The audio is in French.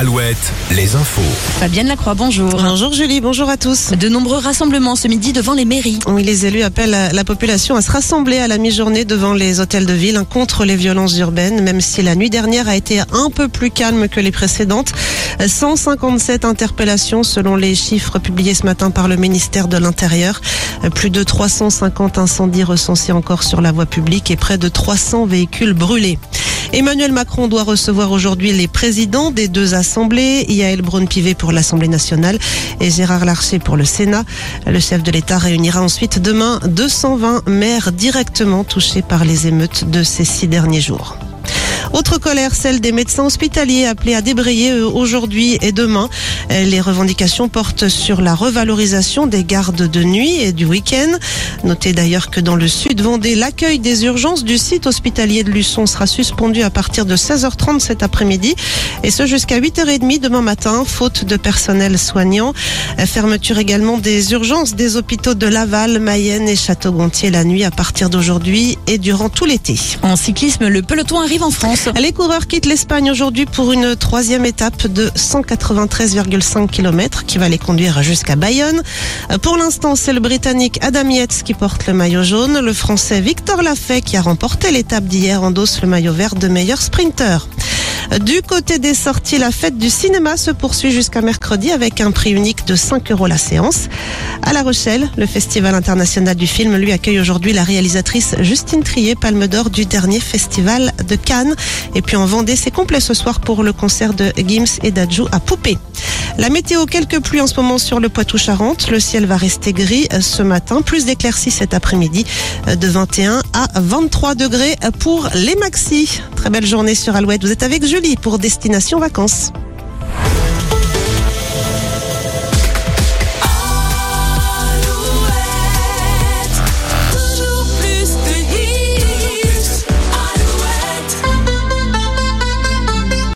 Alouette, les infos. Fabienne Lacroix, bonjour. Bonjour Julie, bonjour à tous. De nombreux rassemblements ce midi devant les mairies. Oui, les élus appellent la population à se rassembler à la mi-journée devant les hôtels de ville hein, contre les violences urbaines, même si la nuit dernière a été un peu plus calme que les précédentes. 157 interpellations selon les chiffres publiés ce matin par le ministère de l'Intérieur. Plus de 350 incendies recensés encore sur la voie publique et près de 300 véhicules brûlés. Emmanuel Macron doit recevoir aujourd'hui les présidents des deux assemblées, Yael Braun-Pivet pour l'Assemblée nationale et Gérard Larcher pour le Sénat. Le chef de l'État réunira ensuite demain 220 maires directement touchés par les émeutes de ces six derniers jours. Autre colère, celle des médecins hospitaliers appelés à débrayer aujourd'hui et demain. Les revendications portent sur la revalorisation des gardes de nuit et du week-end. Notez d'ailleurs que dans le sud Vendée, l'accueil des urgences du site hospitalier de Luçon sera suspendu à partir de 16h30 cet après-midi et ce jusqu'à 8h30 demain matin, faute de personnel soignant. Fermeture également des urgences des hôpitaux de Laval, Mayenne et Château-Gontier la nuit à partir d'aujourd'hui et durant tout l'été. En cyclisme, le peloton arrive en France. Les coureurs quittent l'Espagne aujourd'hui pour une troisième étape de 193,5 km qui va les conduire jusqu'à Bayonne. Pour l'instant, c'est le Britannique Adam Yates qui porte le maillot jaune. Le Français Victor Lafay qui a remporté l'étape d'hier endosse le maillot vert de meilleur sprinter. Du côté des sorties, la fête du cinéma se poursuit jusqu'à mercredi avec un prix unique de 5 euros la séance. À La Rochelle, le Festival international du film lui accueille aujourd'hui la réalisatrice Justine Trier, palme d'or du dernier festival de Cannes. Et puis en Vendée, c'est complet ce soir pour le concert de Gims et d'Adjou à Poupée. La météo, quelques pluies en ce moment sur le Poitou-Charentes. Le ciel va rester gris ce matin, plus d'éclaircies cet après-midi de 21 à 23 degrés pour les maxis. Très belle journée sur Alouette. Vous êtes avec Julie pour Destination Vacances.